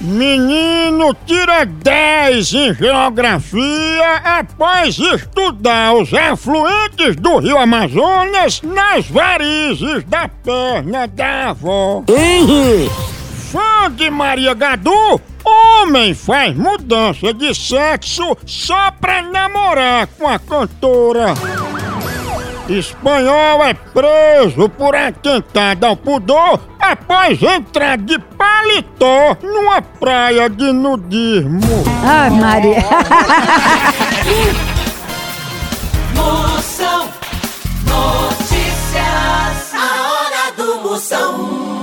Menino tira 10 em geografia após estudar os afluentes do rio Amazonas nas varizes da perna da avó. Fã de Maria Gadu, homem faz mudança de sexo só pra namorar com a cantora. Espanhol é preso por atentado ao pudor após entrar de paletó numa praia de nudismo. Ai, Maria. Moção Notícias. A hora do Moção.